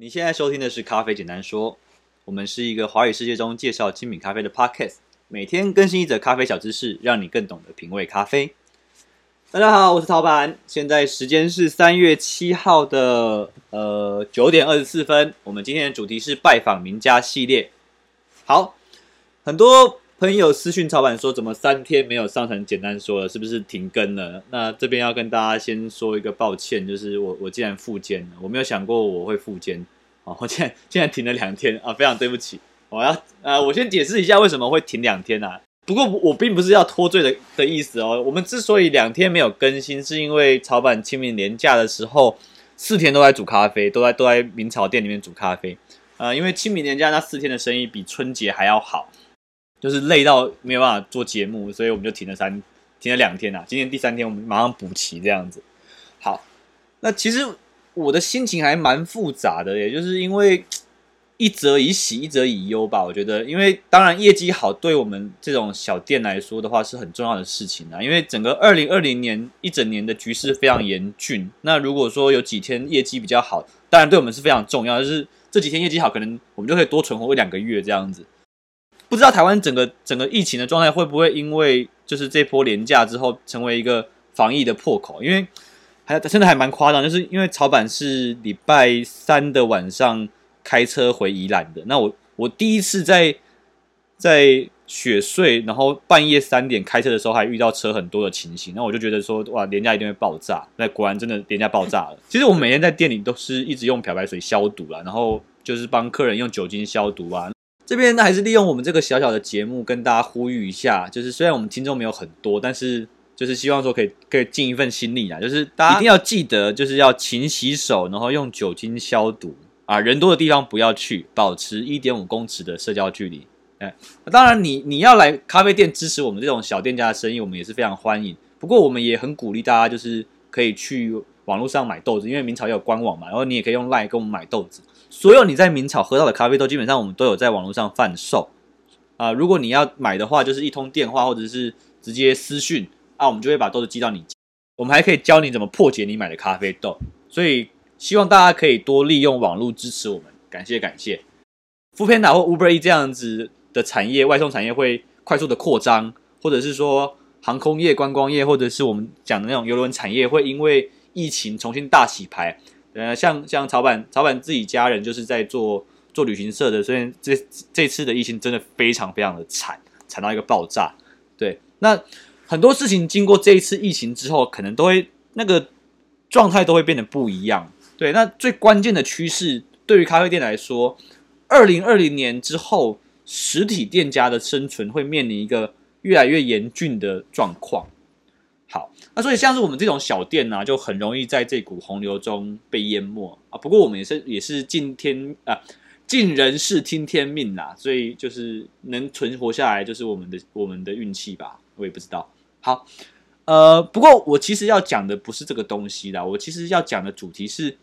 你现在收听的是《咖啡简单说》，我们是一个华语世界中介绍精品咖啡的 podcast，每天更新一则咖啡小知识，让你更懂得品味咖啡。大家好，我是陶板，现在时间是三月七号的呃九点二十四分。我们今天的主题是拜访名家系列。好，很多朋友私讯陶板说，怎么三天没有上传简单说了，是不是停更了？那这边要跟大家先说一个抱歉，就是我我竟然复健了，我没有想过我会复健。我现在现在停了两天啊，非常对不起。我要呃，我先解释一下为什么会停两天啊。不过我并不是要脱罪的的意思哦。我们之所以两天没有更新，是因为草板清明年假的时候，四天都在煮咖啡，都在都在明朝店里面煮咖啡。呃，因为清明年假那四天的生意比春节还要好，就是累到没有办法做节目，所以我们就停了三停了两天啊。今天第三天，我们马上补齐这样子。好，那其实。我的心情还蛮复杂的，也就是因为一则以喜，一则以忧吧。我觉得，因为当然业绩好，对我们这种小店来说的话是很重要的事情啊。因为整个二零二零年一整年的局势非常严峻，那如果说有几天业绩比较好，当然对我们是非常重要。就是这几天业绩好，可能我们就可以多存活一两个月这样子。不知道台湾整个整个疫情的状态会不会因为就是这波连假之后成为一个防疫的破口？因为还真的还蛮夸张，就是因为草板是礼拜三的晚上开车回宜兰的。那我我第一次在在雪隧，然后半夜三点开车的时候，还遇到车很多的情形。那我就觉得说，哇，连假一定会爆炸。那果然真的连假爆炸了。其实我每天在店里都是一直用漂白水消毒啦，然后就是帮客人用酒精消毒啊。这边还是利用我们这个小小的节目跟大家呼吁一下，就是虽然我们听众没有很多，但是。就是希望说可以可以尽一份心力啊，就是大家一定要记得，就是要勤洗手，然后用酒精消毒啊，人多的地方不要去，保持一点五公尺的社交距离。哎，当然你你要来咖啡店支持我们这种小店家的生意，我们也是非常欢迎。不过我们也很鼓励大家，就是可以去网络上买豆子，因为明朝也有官网嘛，然后你也可以用 LINE 跟我们买豆子。所有你在明朝喝到的咖啡豆，基本上我们都有在网络上贩售啊。如果你要买的话，就是一通电话或者是直接私讯。啊，我们就会把豆子寄到你。我们还可以教你怎么破解你买的咖啡豆，所以希望大家可以多利用网络支持我们，感谢感谢。f o o p a n d a 或 Uber E 这样子的产业，外送产业会快速的扩张，或者是说航空业、观光业，或者是我们讲的那种邮轮产业，会因为疫情重新大洗牌。呃，像像草板草板自己家人就是在做做旅行社的，所以这这次的疫情真的非常非常的惨，惨到一个爆炸。对，那。很多事情经过这一次疫情之后，可能都会那个状态都会变得不一样。对，那最关键的趋势对于咖啡店来说，二零二零年之后，实体店家的生存会面临一个越来越严峻的状况。好，那所以像是我们这种小店呢、啊，就很容易在这股洪流中被淹没啊。不过我们也是也是尽天啊尽人事听天命啦，所以就是能存活下来，就是我们的我们的运气吧。我也不知道。好，呃，不过我其实要讲的不是这个东西啦，我其实要讲的主题是，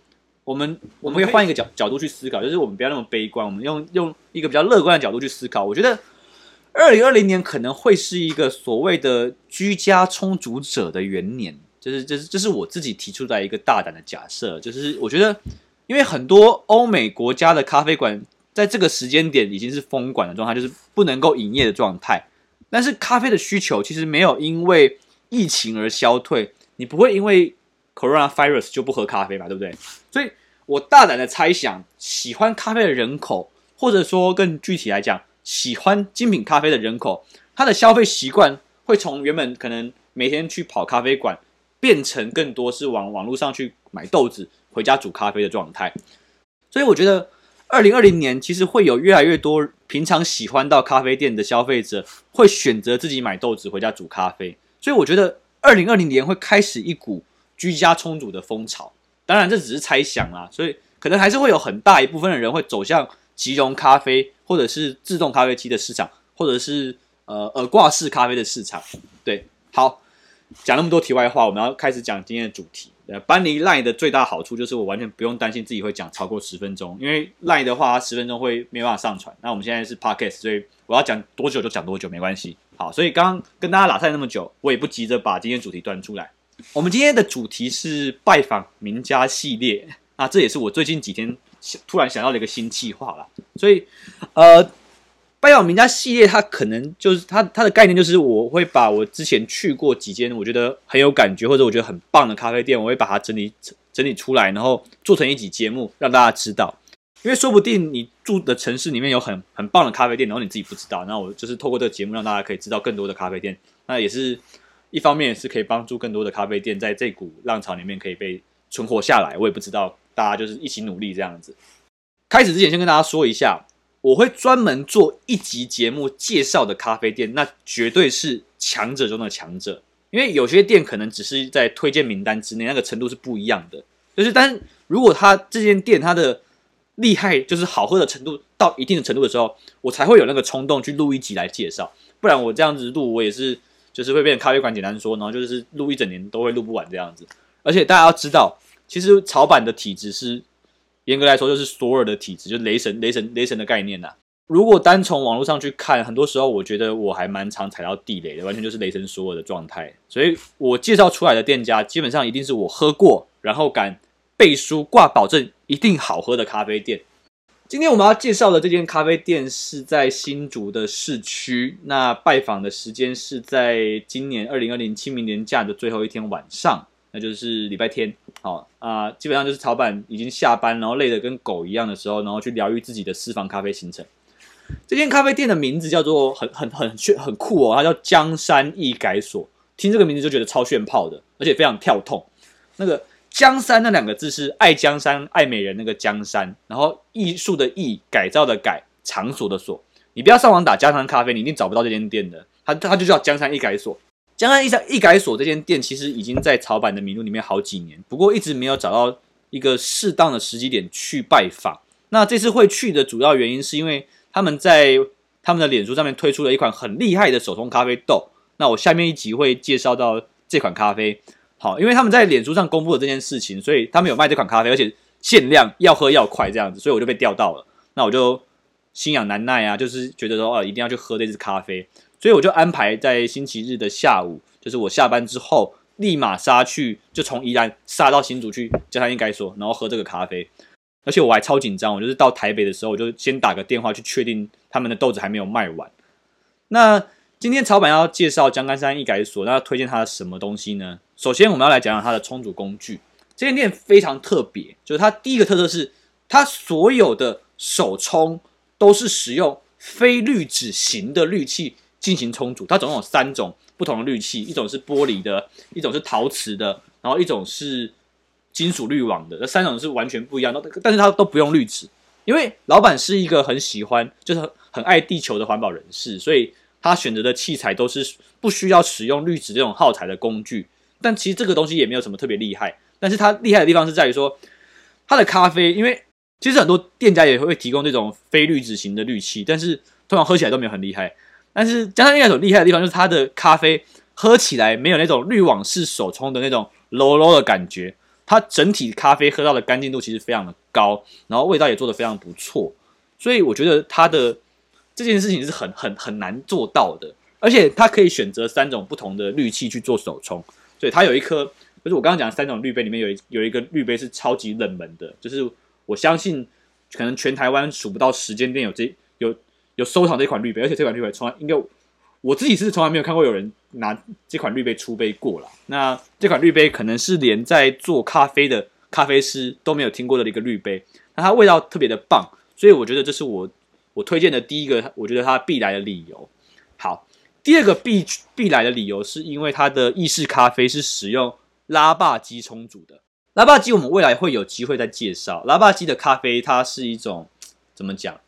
我们我们会换一个角角度去思考，就是我们不要那么悲观，我们用用一个比较乐观的角度去思考。我觉得二零二零年可能会是一个所谓的居家充足者的元年，就是这是这是我自己提出的一个大胆的假设，就是我觉得，因为很多欧美国家的咖啡馆在这个时间点已经是封馆的状态，就是不能够营业的状态。但是咖啡的需求其实没有因为疫情而消退，你不会因为 coronavirus 就不喝咖啡吧，对不对？所以我大胆的猜想，喜欢咖啡的人口，或者说更具体来讲，喜欢精品咖啡的人口，他的消费习惯会从原本可能每天去跑咖啡馆，变成更多是往网络上去买豆子回家煮咖啡的状态。所以我觉得。二零二零年其实会有越来越多平常喜欢到咖啡店的消费者会选择自己买豆子回家煮咖啡，所以我觉得二零二零年会开始一股居家充足的风潮。当然这只是猜想啦，所以可能还是会有很大一部分的人会走向即溶咖啡或者是自动咖啡机的市场，或者是呃耳挂式咖啡的市场。对，好，讲那么多题外话，我们要开始讲今天的主题。呃，搬离 Line 的最大好处就是我完全不用担心自己会讲超过十分钟，因为 Line 的话十分钟会没办法上传。那我们现在是 Podcast，所以我要讲多久就讲多久，没关系。好，所以刚刚跟大家拉赛那么久，我也不急着把今天主题端出来。我们今天的主题是拜访名家系列。那这也是我最近几天突然想到了一个新计划啦。所以，呃，拜访名家系列，它可能就是它它的概念就是我会把我之前去过几间我觉得很有感觉或者我觉得很棒的咖啡店，我会把它整理整理出来，然后做成一集节目让大家知道。因为说不定你住的城市里面有很很棒的咖啡店，然后你自己不知道。那我就是透过这个节目让大家可以知道更多的咖啡店。那也是一方面是可以帮助更多的咖啡店在这股浪潮里面可以被存活下来。我也不知道大家就是一起努力这样子。开始之前先跟大家说一下，我会专门做一集节目介绍的咖啡店，那绝对是强者中的强者。因为有些店可能只是在推荐名单之内，那个程度是不一样的。就是，但是如果他这间店它的厉害就是好喝的程度到一定的程度的时候，我才会有那个冲动去录一集来介绍。不然我这样子录，我也是就是会变成咖啡馆简单说，然后就是录一整年都会录不完这样子。而且大家要知道，其实草板的体质是严格来说就是索尔的体质，就雷神、雷神、雷神的概念呐。如果单从网络上去看，很多时候我觉得我还蛮常踩到地雷的，完全就是雷神索尔的状态。所以我介绍出来的店家，基本上一定是我喝过，然后敢。背书挂保证一定好喝的咖啡店。今天我们要介绍的这间咖啡店是在新竹的市区。那拜访的时间是在今年二零二零清明年假的最后一天晚上，那就是礼拜天。好啊，基本上就是草板已经下班，然后累得跟狗一样的时候，然后去疗愈自己的私房咖啡行程。这间咖啡店的名字叫做很很很炫很酷哦，它叫江山艺改所。听这个名字就觉得超炫炮的，而且非常跳痛。那个。江山那两个字是爱江山爱美人那个江山，然后艺术的艺，改造的改，场所的所。你不要上网打江山咖啡，你一定找不到这间店的。它它就叫江山艺改所。江山艺艺改所这间店其实已经在草板的名录里面好几年，不过一直没有找到一个适当的时机点去拜访。那这次会去的主要原因是因为他们在他们的脸书上面推出了一款很厉害的手冲咖啡豆。那我下面一集会介绍到这款咖啡。好，因为他们在脸书上公布了这件事情，所以他们有卖这款咖啡，而且限量，要喝要快这样子，所以我就被钓到了。那我就心痒难耐啊，就是觉得说，哦，一定要去喝这支咖啡，所以我就安排在星期日的下午，就是我下班之后，立马杀去，就从宜兰杀到新竹去，叫他应该说，然后喝这个咖啡。而且我还超紧张，我就是到台北的时候，我就先打个电话去确定他们的豆子还没有卖完。那今天草板要介绍江干山艺改所，那要推荐它的什么东西呢？首先，我们要来讲讲它的冲煮工具。这间店非常特别，就是它第一个特色是，它所有的手冲都是使用非滤纸型的滤器进行充足。它总共有三种不同的滤器，一种是玻璃的，一种是陶瓷的，然后一种是金属滤网的。这三种是完全不一样的，但是它都不用滤纸，因为老板是一个很喜欢，就是很爱地球的环保人士，所以他选择的器材都是不需要使用滤纸这种耗材的工具。但其实这个东西也没有什么特别厉害，但是它厉害的地方是在于说，它的咖啡，因为其实很多店家也会提供这种非滤纸型的滤器，但是通常喝起来都没有很厉害。但是江山艺改所厉害的地方就是它的咖啡喝起来没有那种滤网式手冲的那种 low low 的感觉，它整体咖啡喝到的干净度其实非常的高，然后味道也做得非常不错，所以我觉得它的这件事情是很很很难做到的，而且它可以选择三种不同的滤器去做手冲。对，它有一颗，就是我刚刚讲的三种滤杯里面有一有一个滤杯是超级冷门的，就是我相信可能全台湾数不到十间店有这有有收藏这款滤杯，而且这款滤杯从来应该我自己是从来没有看过有人拿这款滤杯出杯过啦。那这款滤杯可能是连在做咖啡的咖啡师都没有听过的一个滤杯，那它味道特别的棒，所以我觉得这是我我推荐的第一个，我觉得它必来的理由。好。第二个必必来的理由是因为它的意式咖啡是使用拉霸机冲煮的。拉霸机我们未来会有机会再介绍。拉霸机的咖啡它是一种怎么讲，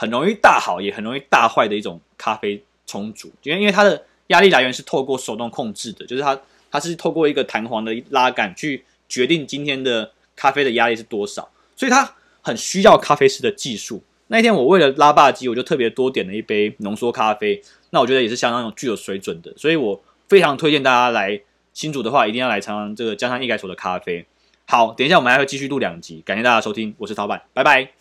很容易大好也很容易大坏的一种咖啡冲煮，因为因为它的压力来源是透过手动控制的，就是它它是透过一个弹簧的拉杆去决定今天的咖啡的压力是多少，所以它很需要咖啡师的技术。那一天我为了拉霸机，我就特别多点了一杯浓缩咖啡。那我觉得也是相当有具有水准的，所以我非常推荐大家来新竹的话，一定要来尝尝这个江山艺改所的咖啡。好，等一下我们还会继续录两集，感谢大家收听，我是陶板，拜拜。